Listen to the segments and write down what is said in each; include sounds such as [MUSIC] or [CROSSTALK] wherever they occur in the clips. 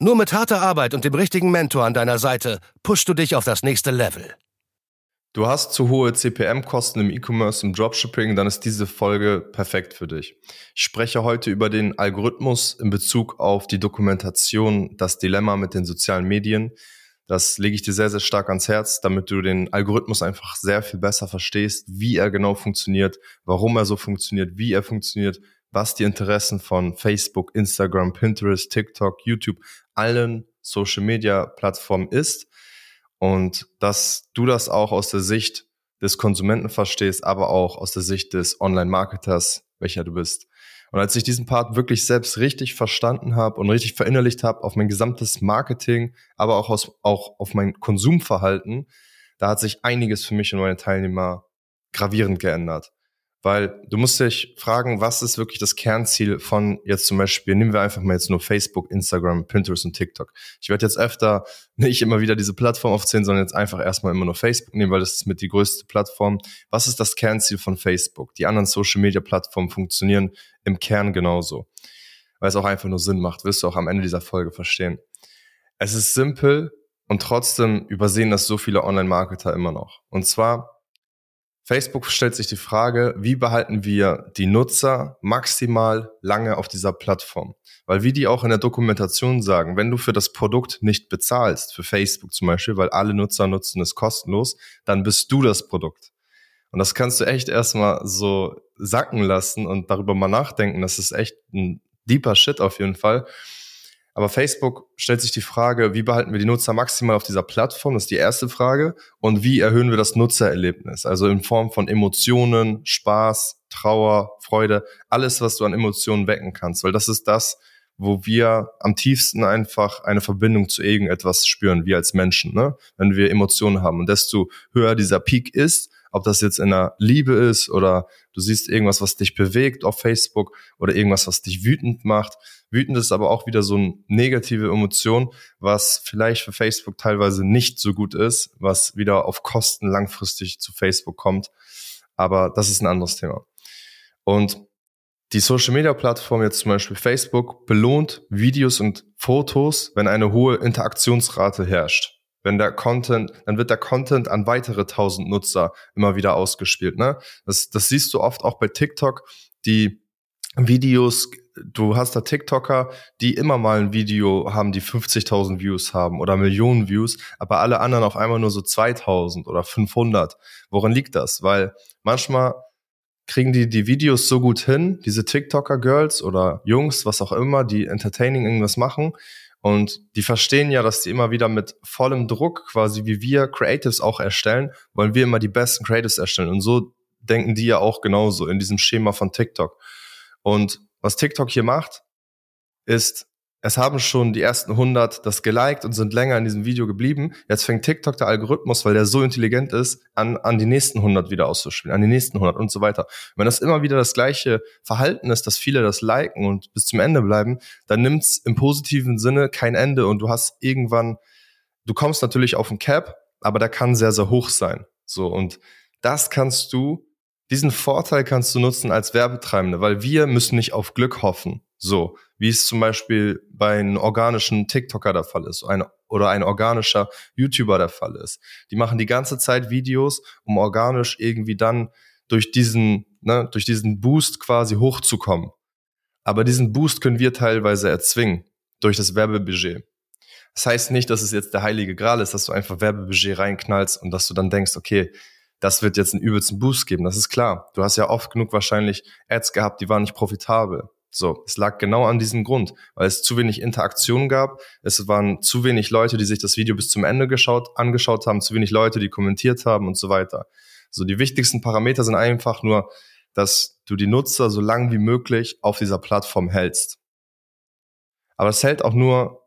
Nur mit harter Arbeit und dem richtigen Mentor an deiner Seite pushst du dich auf das nächste Level. Du hast zu hohe CPM-Kosten im E-Commerce, im Dropshipping, dann ist diese Folge perfekt für dich. Ich spreche heute über den Algorithmus in Bezug auf die Dokumentation, das Dilemma mit den sozialen Medien. Das lege ich dir sehr, sehr stark ans Herz, damit du den Algorithmus einfach sehr viel besser verstehst, wie er genau funktioniert, warum er so funktioniert, wie er funktioniert, was die Interessen von Facebook, Instagram, Pinterest, TikTok, YouTube, allen Social Media Plattformen ist und dass du das auch aus der Sicht des Konsumenten verstehst, aber auch aus der Sicht des Online-Marketers, welcher du bist. Und als ich diesen Part wirklich selbst richtig verstanden habe und richtig verinnerlicht habe auf mein gesamtes Marketing, aber auch, aus, auch auf mein Konsumverhalten, da hat sich einiges für mich und meine Teilnehmer gravierend geändert. Weil du musst dich fragen, was ist wirklich das Kernziel von jetzt zum Beispiel, nehmen wir einfach mal jetzt nur Facebook, Instagram, Pinterest und TikTok. Ich werde jetzt öfter [LAUGHS] nicht immer wieder diese Plattform aufzählen, sondern jetzt einfach erstmal immer nur Facebook nehmen, weil das ist mit die größte Plattform. Was ist das Kernziel von Facebook? Die anderen Social Media Plattformen funktionieren im Kern genauso. Weil es auch einfach nur Sinn macht, wirst du auch am Ende dieser Folge verstehen. Es ist simpel und trotzdem übersehen das so viele Online-Marketer immer noch. Und zwar Facebook stellt sich die Frage, wie behalten wir die Nutzer maximal lange auf dieser Plattform? Weil wie die auch in der Dokumentation sagen, wenn du für das Produkt nicht bezahlst, für Facebook zum Beispiel, weil alle Nutzer nutzen es kostenlos, dann bist du das Produkt. Und das kannst du echt erstmal so sacken lassen und darüber mal nachdenken. Das ist echt ein deeper Shit auf jeden Fall. Aber Facebook stellt sich die Frage, wie behalten wir die Nutzer maximal auf dieser Plattform? Das ist die erste Frage. Und wie erhöhen wir das Nutzererlebnis? Also in Form von Emotionen, Spaß, Trauer, Freude, alles, was du an Emotionen wecken kannst. Weil das ist das, wo wir am tiefsten einfach eine Verbindung zu irgendetwas spüren, wir als Menschen, ne? wenn wir Emotionen haben. Und desto höher dieser Peak ist, ob das jetzt in der Liebe ist oder du siehst irgendwas, was dich bewegt auf Facebook oder irgendwas, was dich wütend macht. Wütend ist aber auch wieder so eine negative Emotion, was vielleicht für Facebook teilweise nicht so gut ist, was wieder auf Kosten langfristig zu Facebook kommt. Aber das ist ein anderes Thema. Und die Social Media Plattform jetzt zum Beispiel Facebook belohnt Videos und Fotos, wenn eine hohe Interaktionsrate herrscht wenn der Content, dann wird der Content an weitere tausend Nutzer immer wieder ausgespielt. Ne? Das, das siehst du oft auch bei TikTok, die Videos, du hast da TikToker, die immer mal ein Video haben, die 50.000 Views haben oder Millionen Views, aber alle anderen auf einmal nur so 2.000 oder 500. Woran liegt das? Weil manchmal kriegen die die Videos so gut hin, diese TikToker-Girls oder Jungs, was auch immer, die entertaining irgendwas machen, und die verstehen ja, dass die immer wieder mit vollem Druck, quasi wie wir Creatives auch erstellen, wollen wir immer die besten Creatives erstellen. Und so denken die ja auch genauso in diesem Schema von TikTok. Und was TikTok hier macht, ist, es haben schon die ersten 100 das geliked und sind länger in diesem Video geblieben. Jetzt fängt TikTok der Algorithmus, weil der so intelligent ist, an, an die nächsten 100 wieder auszuspielen, an die nächsten 100 und so weiter. wenn das immer wieder das gleiche Verhalten ist, dass viele das liken und bis zum Ende bleiben, dann nimmt's im positiven Sinne kein Ende und du hast irgendwann, du kommst natürlich auf ein Cap, aber der kann sehr, sehr hoch sein. So, und das kannst du, diesen Vorteil kannst du nutzen als Werbetreibende, weil wir müssen nicht auf Glück hoffen. So, wie es zum Beispiel bei einem organischen TikToker der Fall ist ein, oder ein organischer YouTuber der Fall ist. Die machen die ganze Zeit Videos, um organisch irgendwie dann durch diesen, ne, durch diesen Boost quasi hochzukommen. Aber diesen Boost können wir teilweise erzwingen durch das Werbebudget. Das heißt nicht, dass es jetzt der heilige Gral ist, dass du einfach Werbebudget reinknallst und dass du dann denkst, okay, das wird jetzt einen übelsten Boost geben. Das ist klar. Du hast ja oft genug wahrscheinlich Ads gehabt, die waren nicht profitabel. So, es lag genau an diesem Grund, weil es zu wenig Interaktion gab. Es waren zu wenig Leute, die sich das Video bis zum Ende geschaut, angeschaut haben, zu wenig Leute, die kommentiert haben und so weiter. So, die wichtigsten Parameter sind einfach nur, dass du die Nutzer so lang wie möglich auf dieser Plattform hältst. Aber es hält auch nur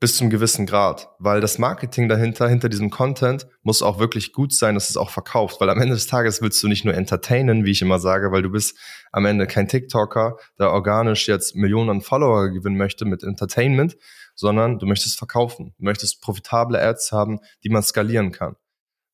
bis zum gewissen Grad, weil das Marketing dahinter, hinter diesem Content muss auch wirklich gut sein, dass es auch verkauft, weil am Ende des Tages willst du nicht nur entertainen, wie ich immer sage, weil du bist am Ende kein TikToker, der organisch jetzt Millionen an Follower gewinnen möchte mit Entertainment, sondern du möchtest verkaufen, du möchtest profitable Ads haben, die man skalieren kann.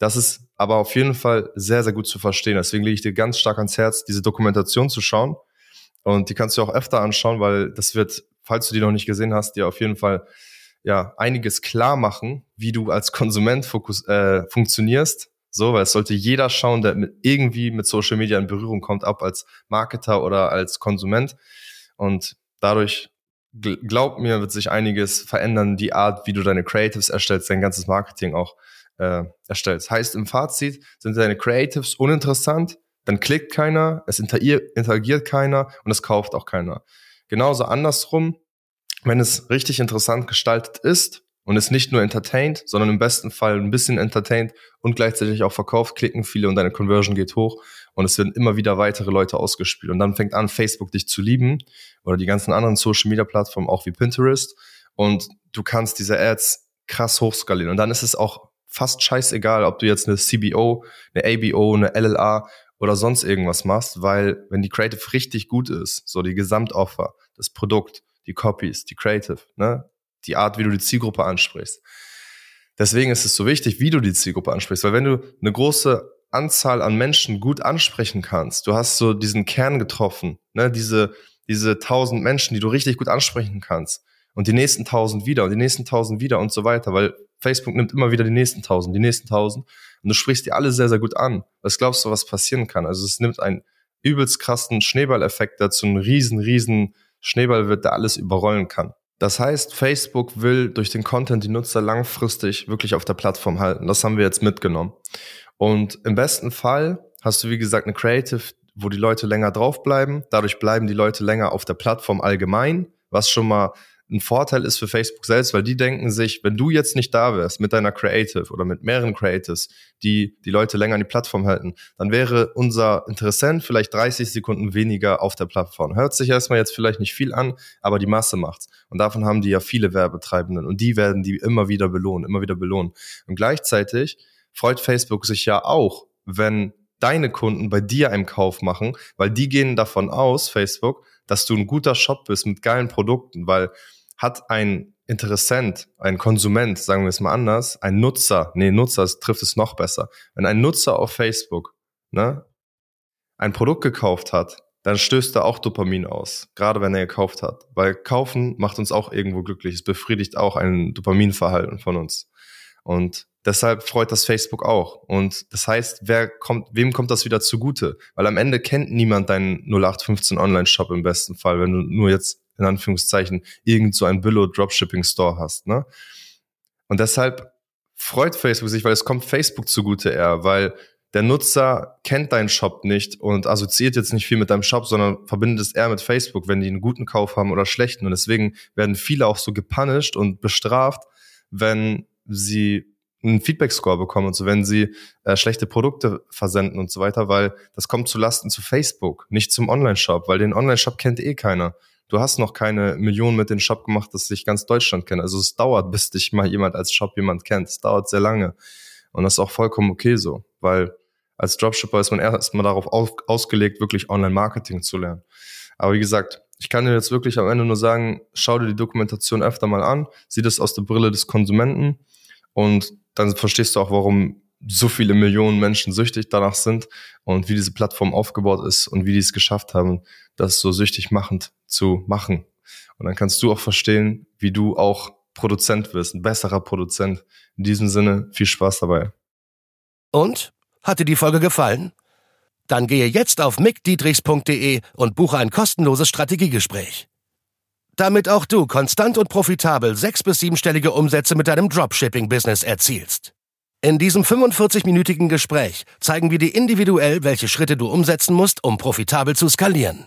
Das ist aber auf jeden Fall sehr, sehr gut zu verstehen. Deswegen lege ich dir ganz stark ans Herz, diese Dokumentation zu schauen. Und die kannst du auch öfter anschauen, weil das wird, falls du die noch nicht gesehen hast, dir auf jeden Fall ja einiges klar machen, wie du als Konsument fokus, äh, funktionierst. So, weil es sollte jeder schauen, der mit, irgendwie mit Social Media in Berührung kommt, ob als Marketer oder als Konsument. Und dadurch, glaub mir, wird sich einiges verändern, die Art, wie du deine Creatives erstellst, dein ganzes Marketing auch äh, erstellst. Heißt im Fazit, sind deine Creatives uninteressant, dann klickt keiner, es interagiert keiner und es kauft auch keiner. Genauso andersrum, wenn es richtig interessant gestaltet ist und es nicht nur entertaint, sondern im besten Fall ein bisschen entertaint und gleichzeitig auch verkauft, klicken viele und deine Conversion geht hoch und es werden immer wieder weitere Leute ausgespielt. Und dann fängt an, Facebook dich zu lieben oder die ganzen anderen Social Media Plattformen, auch wie Pinterest. Und du kannst diese Ads krass hochskalieren. Und dann ist es auch fast scheißegal, ob du jetzt eine CBO, eine ABO, eine LLA oder sonst irgendwas machst, weil wenn die Creative richtig gut ist, so die Gesamtoffer, das Produkt, die Copies, die Creative, ne? die Art, wie du die Zielgruppe ansprichst. Deswegen ist es so wichtig, wie du die Zielgruppe ansprichst, weil wenn du eine große Anzahl an Menschen gut ansprechen kannst, du hast so diesen Kern getroffen, ne? diese, diese tausend Menschen, die du richtig gut ansprechen kannst und die nächsten tausend wieder und die nächsten tausend wieder und so weiter, weil Facebook nimmt immer wieder die nächsten tausend, die nächsten tausend und du sprichst die alle sehr, sehr gut an. Was glaubst du, was passieren kann? Also es nimmt einen übelst krassen Schneeballeffekt dazu, einen riesen, riesen Schneeball wird, der alles überrollen kann. Das heißt, Facebook will durch den Content die Nutzer langfristig wirklich auf der Plattform halten. Das haben wir jetzt mitgenommen. Und im besten Fall hast du, wie gesagt, eine Creative, wo die Leute länger draufbleiben. Dadurch bleiben die Leute länger auf der Plattform allgemein, was schon mal ein Vorteil ist für Facebook selbst, weil die denken sich, wenn du jetzt nicht da wärst mit deiner Creative oder mit mehreren Creatives, die die Leute länger an die Plattform halten, dann wäre unser Interessent vielleicht 30 Sekunden weniger auf der Plattform. Hört sich erstmal jetzt vielleicht nicht viel an, aber die Masse macht's. Und davon haben die ja viele Werbetreibenden und die werden die immer wieder belohnen, immer wieder belohnen. Und gleichzeitig freut Facebook sich ja auch, wenn deine Kunden bei dir einen Kauf machen, weil die gehen davon aus, Facebook, dass du ein guter Shop bist mit geilen Produkten, weil hat ein Interessent, ein Konsument, sagen wir es mal anders, ein Nutzer, nee, Nutzer trifft es noch besser. Wenn ein Nutzer auf Facebook ne, ein Produkt gekauft hat, dann stößt er auch Dopamin aus, gerade wenn er gekauft hat. Weil kaufen macht uns auch irgendwo glücklich. Es befriedigt auch ein Dopaminverhalten von uns. Und deshalb freut das Facebook auch. Und das heißt, wer kommt, wem kommt das wieder zugute? Weil am Ende kennt niemand deinen 0815 Online-Shop im besten Fall, wenn du nur jetzt in Anführungszeichen, irgend so ein Billo-Dropshipping-Store hast. Ne? Und deshalb freut Facebook sich, weil es kommt Facebook zugute eher, weil der Nutzer kennt deinen Shop nicht und assoziiert jetzt nicht viel mit deinem Shop, sondern verbindet es eher mit Facebook, wenn die einen guten Kauf haben oder schlechten. Und deswegen werden viele auch so gepunished und bestraft, wenn sie einen Feedback-Score bekommen und so, wenn sie äh, schlechte Produkte versenden und so weiter, weil das kommt zu Lasten zu Facebook, nicht zum Online-Shop, weil den Online-Shop kennt eh keiner du hast noch keine Millionen mit dem Shop gemacht, dass sich ganz Deutschland kennt. Also es dauert, [LAUGHS] bis dich mal jemand als Shop jemand kennt. Es dauert sehr lange. Und das ist auch vollkommen okay so, weil als Dropshipper ist man erstmal darauf ausgelegt, wirklich Online-Marketing zu lernen. Aber wie gesagt, ich kann dir jetzt wirklich am Ende nur sagen, schau dir die Dokumentation öfter mal an, sieh das aus der Brille des Konsumenten und dann verstehst du auch, warum so viele Millionen Menschen süchtig danach sind und wie diese Plattform aufgebaut ist und wie die es geschafft haben, das so süchtig machend zu machen. Und dann kannst du auch verstehen, wie du auch Produzent wirst, ein besserer Produzent. In diesem Sinne, viel Spaß dabei. Und? Hat dir die Folge gefallen? Dann gehe jetzt auf mickdietrichs.de und buche ein kostenloses Strategiegespräch. Damit auch du konstant und profitabel sechs- bis siebenstellige Umsätze mit deinem Dropshipping-Business erzielst. In diesem 45-minütigen Gespräch zeigen wir dir individuell, welche Schritte du umsetzen musst, um profitabel zu skalieren.